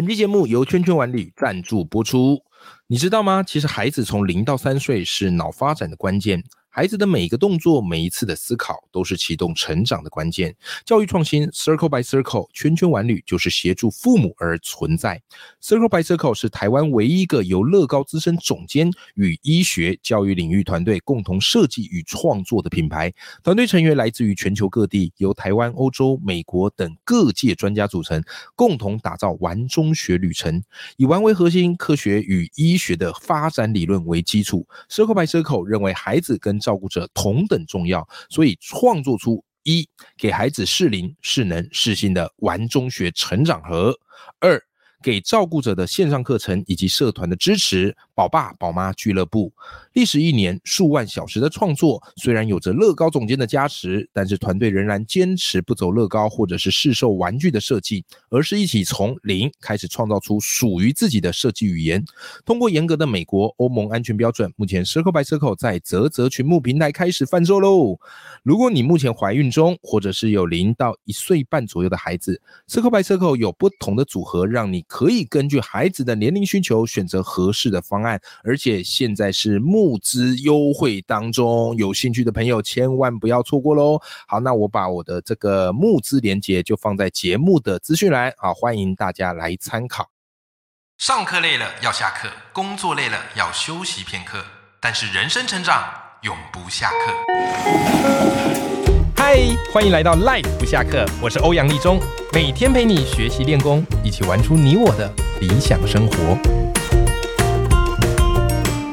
本期节目由圈圈玩旅赞助播出。你知道吗？其实孩子从零到三岁是脑发展的关键。孩子的每一个动作，每一次的思考，都是启动成长的关键。教育创新，Circle by Circle，圈圈玩旅就是协助父母而存在。Circle by Circle 是台湾唯一一个由乐高资深总监与医学教育领域团队共同设计与创作的品牌。团队成员来自于全球各地，由台湾、欧洲、美国等各界专家组成，共同打造玩中学旅程。以玩为核心，科学与医学的发展理论为基础。Circle by Circle 认为孩子跟照顾者同等重要，所以创作出一给孩子适龄、适能、适性的玩中学成长盒；二给照顾者的线上课程以及社团的支持。宝爸宝妈俱乐部历时一年数万小时的创作，虽然有着乐高总监的加持，但是团队仍然坚持不走乐高或者是市售玩具的设计，而是一起从零开始创造出属于自己的设计语言。通过严格的美国、欧盟安全标准，目前 Circle by Circle 在泽泽群牧平台开始贩售喽。如果你目前怀孕中，或者是有零到一岁半左右的孩子，Circle by Circle 有不同的组合，让你可以根据孩子的年龄需求选择合适的方案。而且现在是募资优惠当中，有兴趣的朋友千万不要错过喽！好，那我把我的这个募资链接就放在节目的资讯栏，啊，欢迎大家来参考。上课累了要下课，工作累了要休息片刻，但是人生成长永不下课。嗨，欢迎来到 Life 不下课，我是欧阳立中，每天陪你学习练功，一起玩出你我的理想生活。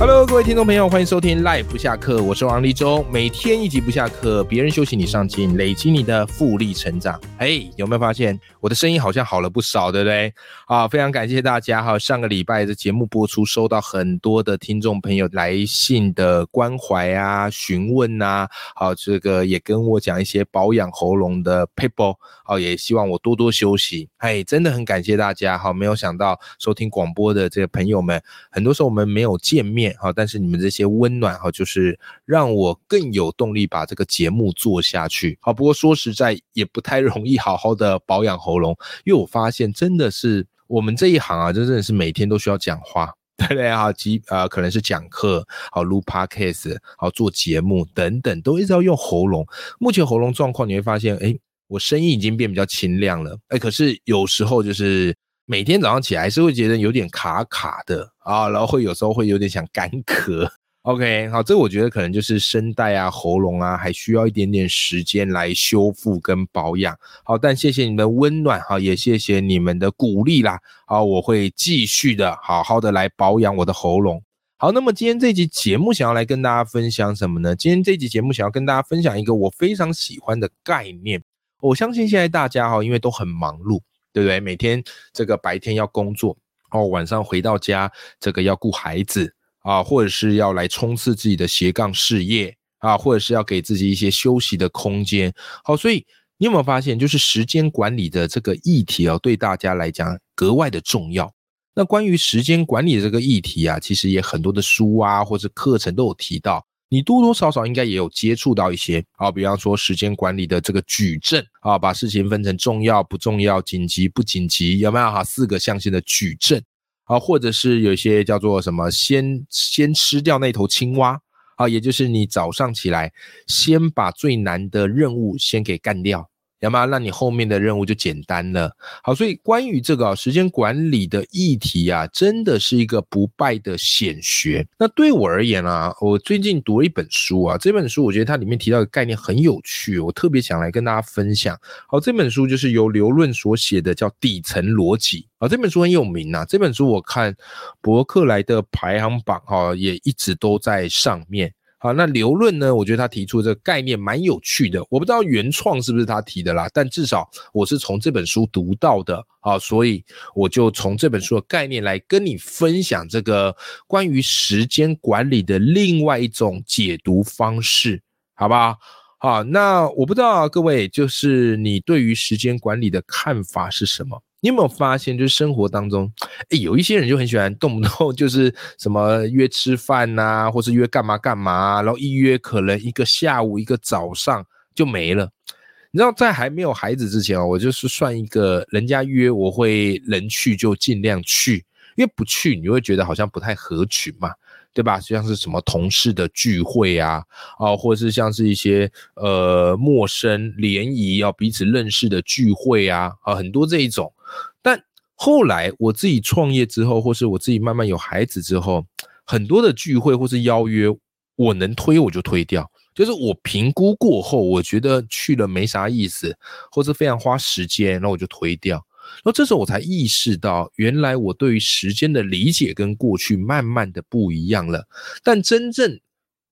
Hello，各位听众朋友，欢迎收听 Live 不下课，我是王立忠，每天一集不下课，别人休息你上进，累积你的复利成长。哎，有没有发现我的声音好像好了不少，对不对？啊，非常感谢大家哈！上个礼拜的节目播出，收到很多的听众朋友来信的关怀啊、询问啊，好，这个也跟我讲一些保养喉咙的 people，好，也希望我多多休息。哎，真的很感谢大家哈！没有想到收听广播的这个朋友们，很多时候我们没有见面。好，但是你们这些温暖哈，就是让我更有动力把这个节目做下去。好，不过说实在也不太容易好好的保养喉咙，因为我发现真的是我们这一行啊，真的是每天都需要讲话，对不对？好，即呃可能是讲课，好录 podcast，好做节目等等，都一直要用喉咙。目前喉咙状况你会发现，哎，我声音已经变比较清亮了，哎，可是有时候就是。每天早上起来是会觉得有点卡卡的啊，然后会有时候会有点想干咳。OK，好，这我觉得可能就是声带啊、喉咙啊，还需要一点点时间来修复跟保养。好，但谢谢你们温暖哈，也谢谢你们的鼓励啦。好，我会继续的好好的来保养我的喉咙。好，那么今天这集节目想要来跟大家分享什么呢？今天这集节目想要跟大家分享一个我非常喜欢的概念。我相信现在大家哈，因为都很忙碌。对不对？每天这个白天要工作哦，晚上回到家这个要顾孩子啊，或者是要来冲刺自己的斜杠事业啊，或者是要给自己一些休息的空间。好，所以你有没有发现，就是时间管理的这个议题哦，对大家来讲格外的重要。那关于时间管理的这个议题啊，其实也很多的书啊，或者课程都有提到。你多多少少应该也有接触到一些啊，比方说时间管理的这个矩阵啊，把事情分成重要不重要、紧急不紧急，有没有哈？四个象限的矩阵啊，或者是有一些叫做什么，先先吃掉那头青蛙啊，也就是你早上起来先把最难的任务先给干掉。那么那你后面的任务就简单了。好，所以关于这个时间管理的议题啊，真的是一个不败的显学。那对我而言啊，我最近读了一本书啊，这本书我觉得它里面提到的概念很有趣，我特别想来跟大家分享。好，这本书就是由刘润所写的，叫《底层逻辑》啊。这本书很有名啊，这本书我看博客来的排行榜哈，也一直都在上面。好，那刘论呢？我觉得他提出这个概念蛮有趣的，我不知道原创是不是他提的啦，但至少我是从这本书读到的啊，所以我就从这本书的概念来跟你分享这个关于时间管理的另外一种解读方式，好不好？好，那我不知道各位就是你对于时间管理的看法是什么？你有没有发现，就是生活当中，有一些人就很喜欢动不动就是什么约吃饭呐，或是约干嘛干嘛，然后一约可能一个下午、一个早上就没了。你知道，在还没有孩子之前哦，我就是算一个人家约我会能去就尽量去，因为不去你会觉得好像不太合群嘛，对吧？像是什么同事的聚会啊，哦，或者是像是一些呃陌生联谊要彼此认识的聚会啊，啊，很多这一种。后来我自己创业之后，或是我自己慢慢有孩子之后，很多的聚会或是邀约，我能推我就推掉。就是我评估过后，我觉得去了没啥意思，或者非常花时间，然后我就推掉。然后这时候我才意识到，原来我对于时间的理解跟过去慢慢的不一样了。但真正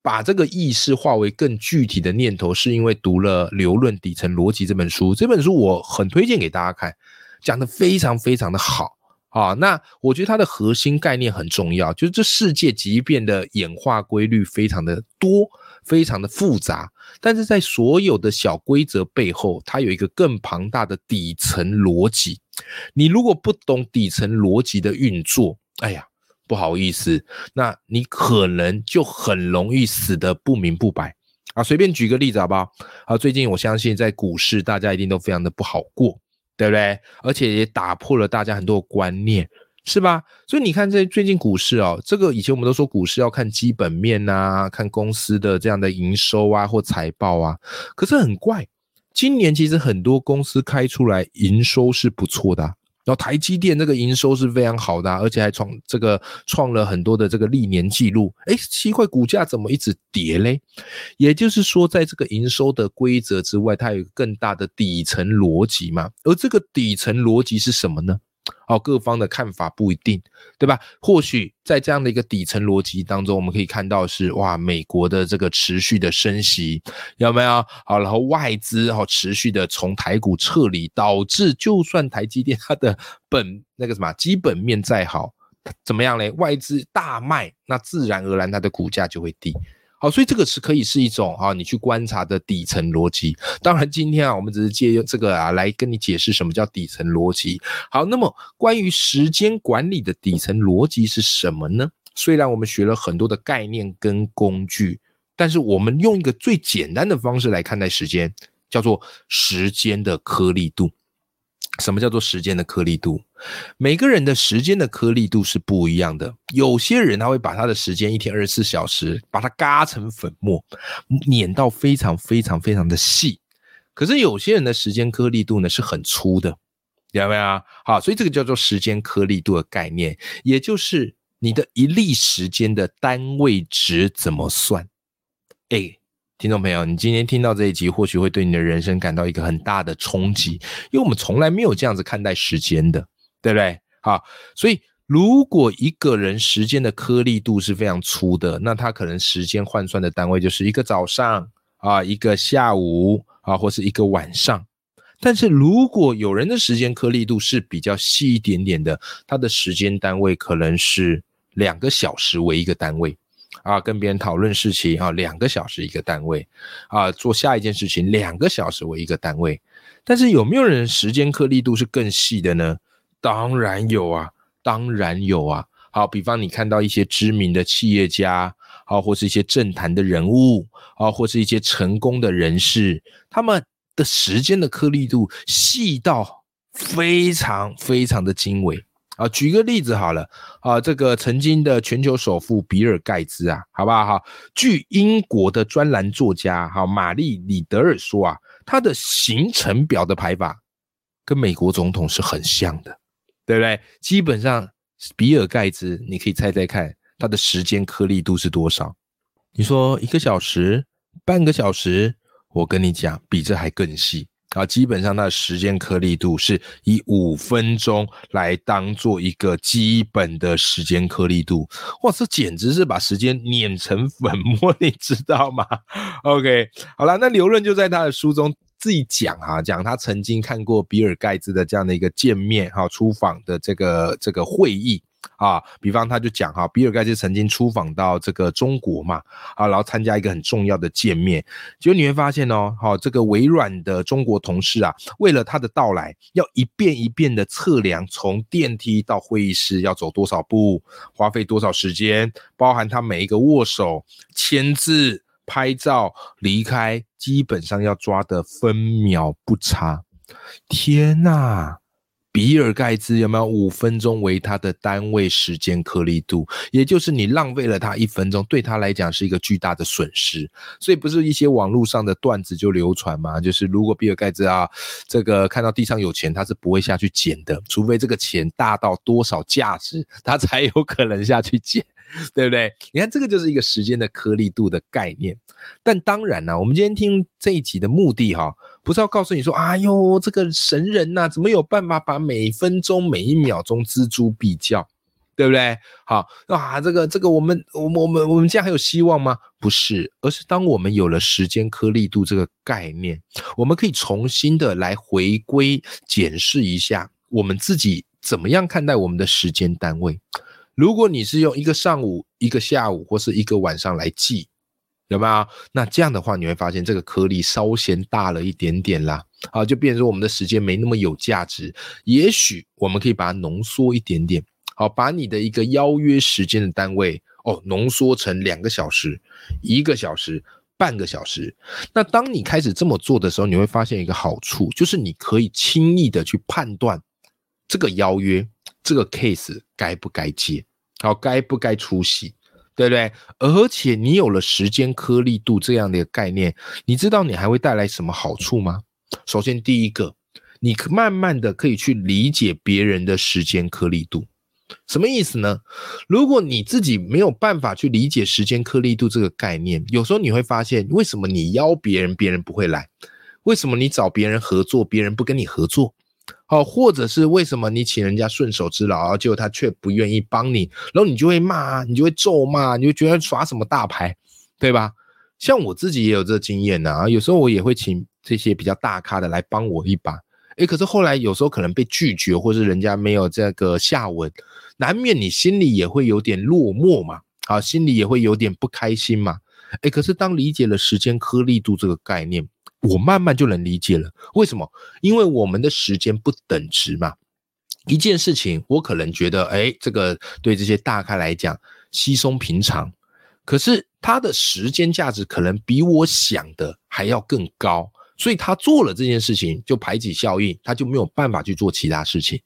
把这个意识化为更具体的念头，是因为读了《流论底层逻辑》这本书。这本书我很推荐给大家看，讲的非常非常的好啊。那我觉得它的核心概念很重要，就是这世界即便的演化规律非常的多。非常的复杂，但是在所有的小规则背后，它有一个更庞大的底层逻辑。你如果不懂底层逻辑的运作，哎呀，不好意思，那你可能就很容易死得不明不白啊。随便举个例子好不好？啊，最近我相信在股市，大家一定都非常的不好过，对不对？而且也打破了大家很多的观念。是吧？所以你看，这最近股市哦，这个以前我们都说股市要看基本面呐，看公司的这样的营收啊或财报啊。可是很怪，今年其实很多公司开出来营收是不错的，然后台积电这个营收是非常好的，而且还创这个创了很多的这个历年记录。哎，奇怪，股价怎么一直跌嘞？也就是说，在这个营收的规则之外，它有更大的底层逻辑嘛？而这个底层逻辑是什么呢？哦，各方的看法不一定，对吧？或许在这样的一个底层逻辑当中，我们可以看到是哇，美国的这个持续的升息有没有？好，然后外资哦持续的从台股撤离，导致就算台积电它的本那个什么基本面再好，怎么样嘞？外资大卖，那自然而然它的股价就会低。好，所以这个是可以是一种啊，你去观察的底层逻辑。当然，今天啊，我们只是借用这个啊来跟你解释什么叫底层逻辑。好，那么关于时间管理的底层逻辑是什么呢？虽然我们学了很多的概念跟工具，但是我们用一个最简单的方式来看待时间，叫做时间的颗粒度。什么叫做时间的颗粒度？每个人的时间的颗粒度是不一样的。有些人他会把他的时间一天二十四小时，把它嘎成粉末，碾到非常非常非常的细。可是有些人的时间颗粒度呢是很粗的，明白没有？好，所以这个叫做时间颗粒度的概念，也就是你的一粒时间的单位值怎么算？哎。听众朋友，你今天听到这一集，或许会对你的人生感到一个很大的冲击，因为我们从来没有这样子看待时间的，对不对？好，所以如果一个人时间的颗粒度是非常粗的，那他可能时间换算的单位就是一个早上啊，一个下午啊，或是一个晚上。但是如果有人的时间颗粒度是比较细一点点的，他的时间单位可能是两个小时为一个单位。啊，跟别人讨论事情啊，两个小时一个单位，啊，做下一件事情两个小时为一个单位。但是有没有人时间颗粒度是更细的呢？当然有啊，当然有啊。好，比方你看到一些知名的企业家，啊，或是一些政坛的人物，啊，或是一些成功的人士，他们的时间的颗粒度细到非常非常的精微。啊，举个例子好了，啊，这个曾经的全球首富比尔盖茨啊，好不好？哈，据英国的专栏作家哈玛丽里德尔说啊，他的行程表的排法跟美国总统是很像的，对不对？基本上，比尔盖茨，你可以猜猜看，他的时间颗粒度是多少？你说一个小时、半个小时，我跟你讲，比这还更细。啊，基本上它的时间颗粒度是以五分钟来当做一个基本的时间颗粒度，哇，这简直是把时间碾成粉末，你知道吗？OK，好了，那刘润就在他的书中自己讲哈，讲他曾经看过比尔盖茨的这样的一个见面哈，出访的这个这个会议。啊，比方他就讲哈，比尔盖茨曾经出访到这个中国嘛，啊，然后参加一个很重要的见面，结果你会发现哦，好，这个微软的中国同事啊，为了他的到来，要一遍一遍的测量从电梯到会议室要走多少步，花费多少时间，包含他每一个握手、签字、拍照、离开，基本上要抓的分秒不差。天呐！比尔盖茨有没有五分钟为他的单位时间颗粒度？也就是你浪费了他一分钟，对他来讲是一个巨大的损失。所以不是一些网络上的段子就流传嘛？就是如果比尔盖茨啊，这个看到地上有钱，他是不会下去捡的，除非这个钱大到多少价值，他才有可能下去捡。对不对？你看，这个就是一个时间的颗粒度的概念。但当然呢，我们今天听这一集的目的哈，不是要告诉你说，哎呦，这个神人呐，怎么有办法把每分钟每一秒钟锱铢必较，对不对？好啊，这个这个，我们我们我们我们这样还有希望吗？不是，而是当我们有了时间颗粒度这个概念，我们可以重新的来回归检视一下我们自己怎么样看待我们的时间单位。如果你是用一个上午、一个下午或是一个晚上来记，有没有？那这样的话，你会发现这个颗粒稍嫌大了一点点啦。好，就变成我们的时间没那么有价值。也许我们可以把它浓缩一点点。好，把你的一个邀约时间的单位哦，浓缩成两个小时、一个小时、半个小时。那当你开始这么做的时候，你会发现一个好处，就是你可以轻易的去判断这个邀约、这个 case 该不该接。好，该不该出席，对不对？而且你有了时间颗粒度这样的一个概念，你知道你还会带来什么好处吗？首先，第一个，你慢慢的可以去理解别人的时间颗粒度，什么意思呢？如果你自己没有办法去理解时间颗粒度这个概念，有时候你会发现，为什么你邀别人，别人不会来？为什么你找别人合作，别人不跟你合作？好，或者是为什么你请人家顺手之劳，结果他却不愿意帮你，然后你就会骂，你就会咒骂，你就觉得耍什么大牌，对吧？像我自己也有这经验呐，有时候我也会请这些比较大咖的来帮我一把，诶，可是后来有时候可能被拒绝，或是人家没有这个下文，难免你心里也会有点落寞嘛，啊，心里也会有点不开心嘛，诶，可是当理解了时间颗粒度这个概念。我慢慢就能理解了，为什么？因为我们的时间不等值嘛。一件事情，我可能觉得，哎，这个对这些大咖来讲稀松平常，可是他的时间价值可能比我想的还要更高，所以他做了这件事情就排挤效应，他就没有办法去做其他事情。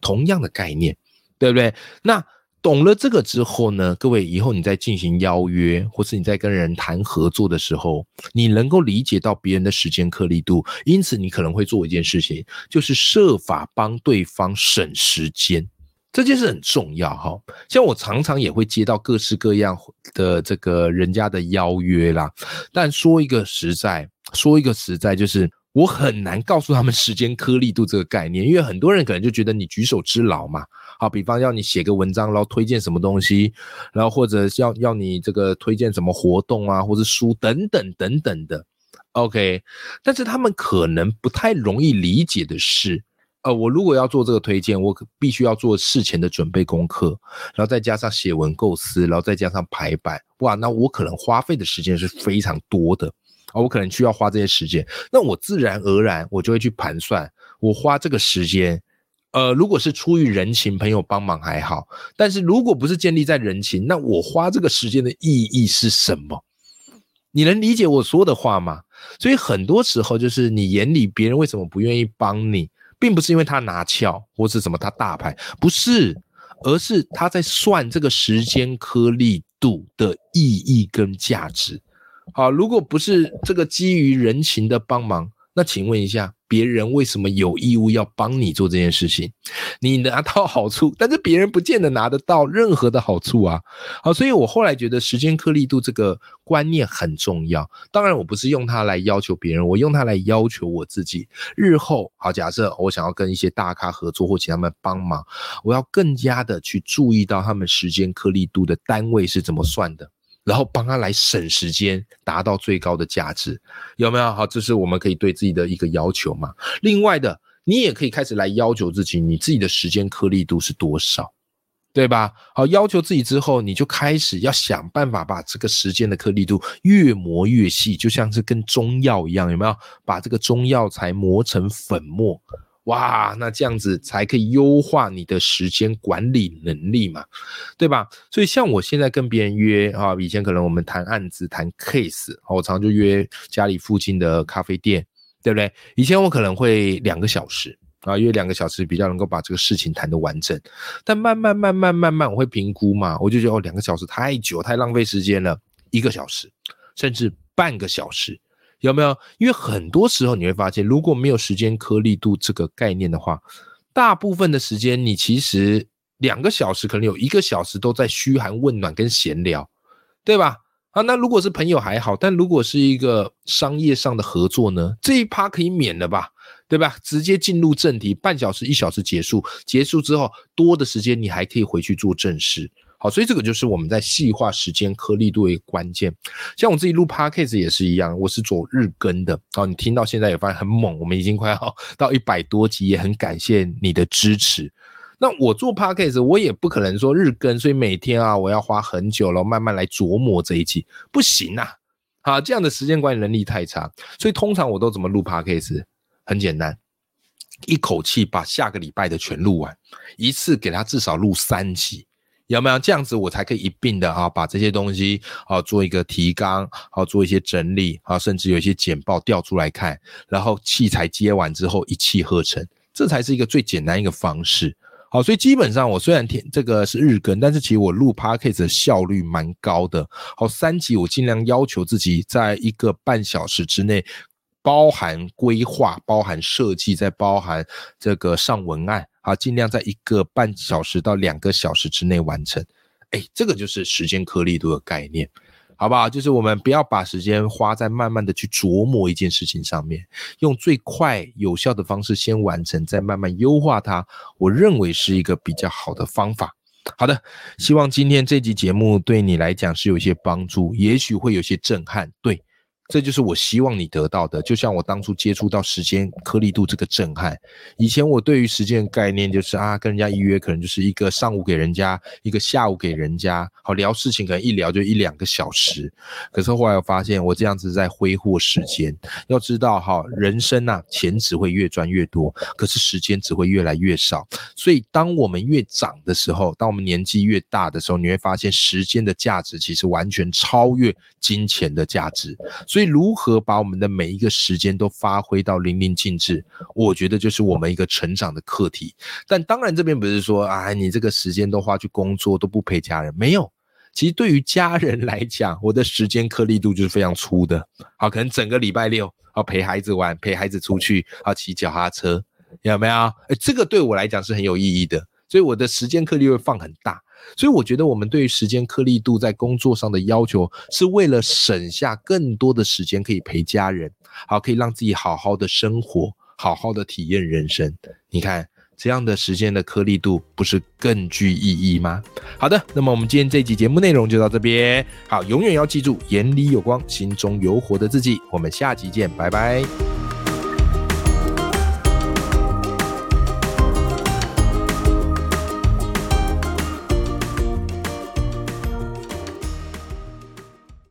同样的概念，对不对？那。懂了这个之后呢，各位以后你在进行邀约，或是你在跟人谈合作的时候，你能够理解到别人的时间颗粒度，因此你可能会做一件事情，就是设法帮对方省时间。这件事很重要哈。像我常常也会接到各式各样的这个人家的邀约啦，但说一个实在，说一个实在，就是我很难告诉他们时间颗粒度这个概念，因为很多人可能就觉得你举手之劳嘛。好，比方要你写个文章，然后推荐什么东西，然后或者要要你这个推荐什么活动啊，或者书等等等等的，OK。但是他们可能不太容易理解的是，呃，我如果要做这个推荐，我必须要做事前的准备功课，然后再加上写文构思，然后再加上排版，哇，那我可能花费的时间是非常多的啊，我可能需要花这些时间，那我自然而然我就会去盘算，我花这个时间。呃，如果是出于人情，朋友帮忙还好；但是如果不是建立在人情，那我花这个时间的意义是什么？你能理解我说的话吗？所以很多时候，就是你眼里别人为什么不愿意帮你，并不是因为他拿翘或是什么他大牌，不是，而是他在算这个时间颗粒度的意义跟价值。好，如果不是这个基于人情的帮忙，那请问一下。别人为什么有义务要帮你做这件事情？你拿到好处，但是别人不见得拿得到任何的好处啊！好，所以我后来觉得时间颗粒度这个观念很重要。当然，我不是用它来要求别人，我用它来要求我自己。日后，好，假设我想要跟一些大咖合作或请他们帮忙，我要更加的去注意到他们时间颗粒度的单位是怎么算的。然后帮他来省时间，达到最高的价值，有没有？好，这是我们可以对自己的一个要求嘛。另外的，你也可以开始来要求自己，你自己的时间颗粒度是多少，对吧？好，要求自己之后，你就开始要想办法把这个时间的颗粒度越磨越细，就像是跟中药一样，有没有？把这个中药材磨成粉末。哇，那这样子才可以优化你的时间管理能力嘛，对吧？所以像我现在跟别人约啊，以前可能我们谈案子、谈 case，我常常就约家里附近的咖啡店，对不对？以前我可能会两个小时啊，约两个小时比较能够把这个事情谈得完整。但慢慢、慢慢、慢慢，我会评估嘛，我就觉得哦，两个小时太久，太浪费时间了，一个小时，甚至半个小时。有没有？因为很多时候你会发现，如果没有时间颗粒度这个概念的话，大部分的时间你其实两个小时可能有一个小时都在嘘寒问暖跟闲聊，对吧？啊，那如果是朋友还好，但如果是一个商业上的合作呢？这一趴可以免了吧？对吧？直接进入正题，半小时一小时结束，结束之后多的时间你还可以回去做正事。好，所以这个就是我们在细化时间颗粒度的一个关键。像我自己录 podcast 也是一样，我是做日更的。好，你听到现在也发现很猛，我们已经快要 到一百多集，也很感谢你的支持。那我做 podcast，我也不可能说日更，所以每天啊，我要花很久了，慢慢来琢磨这一集，不行啊！好，这样的时间管理能力太差，所以通常我都怎么录 podcast？很简单，一口气把下个礼拜的全录完，一次给他至少录三集。有没有这样子，我才可以一并的啊，把这些东西啊做一个提纲，好做一些整理啊，甚至有一些简报调出来看，然后器材接完之后一气呵成，这才是一个最简单一个方式。好，所以基本上我虽然天这个是日更，但是其实我录 podcast 的效率蛮高的。好，三集我尽量要求自己在一个半小时之内，包含规划、包含设计，再包含这个上文案。好，尽量在一个半小时到两个小时之内完成。哎，这个就是时间颗粒度的概念，好不好？就是我们不要把时间花在慢慢的去琢磨一件事情上面，用最快有效的方式先完成，再慢慢优化它。我认为是一个比较好的方法。好的，希望今天这集节目对你来讲是有些帮助，也许会有些震撼。对。这就是我希望你得到的，就像我当初接触到时间颗粒度这个震撼。以前我对于时间概念就是啊，跟人家预约可能就是一个上午给人家，一个下午给人家，好聊事情可能一聊就一两个小时。可是后来我发现我这样子在挥霍时间。要知道哈，人生呐，钱只会越赚越多，可是时间只会越来越少。所以当我们越长的时候，当我们年纪越大的时候，你会发现时间的价值其实完全超越金钱的价值。所以。如何把我们的每一个时间都发挥到淋漓尽致？我觉得就是我们一个成长的课题。但当然，这边不是说啊，你这个时间都花去工作，都不陪家人。没有，其实对于家人来讲，我的时间颗粒度就是非常粗的。好，可能整个礼拜六要陪孩子玩，陪孩子出去，要骑脚踏车，有没有？哎，这个对我来讲是很有意义的。所以我的时间颗粒会放很大。所以我觉得我们对于时间颗粒度在工作上的要求，是为了省下更多的时间可以陪家人，好可以让自己好好的生活，好好的体验人生。你看这样的时间的颗粒度，不是更具意义吗？好的，那么我们今天这集节目内容就到这边。好，永远要记住，眼里有光，心中有火的自己。我们下集见，拜拜。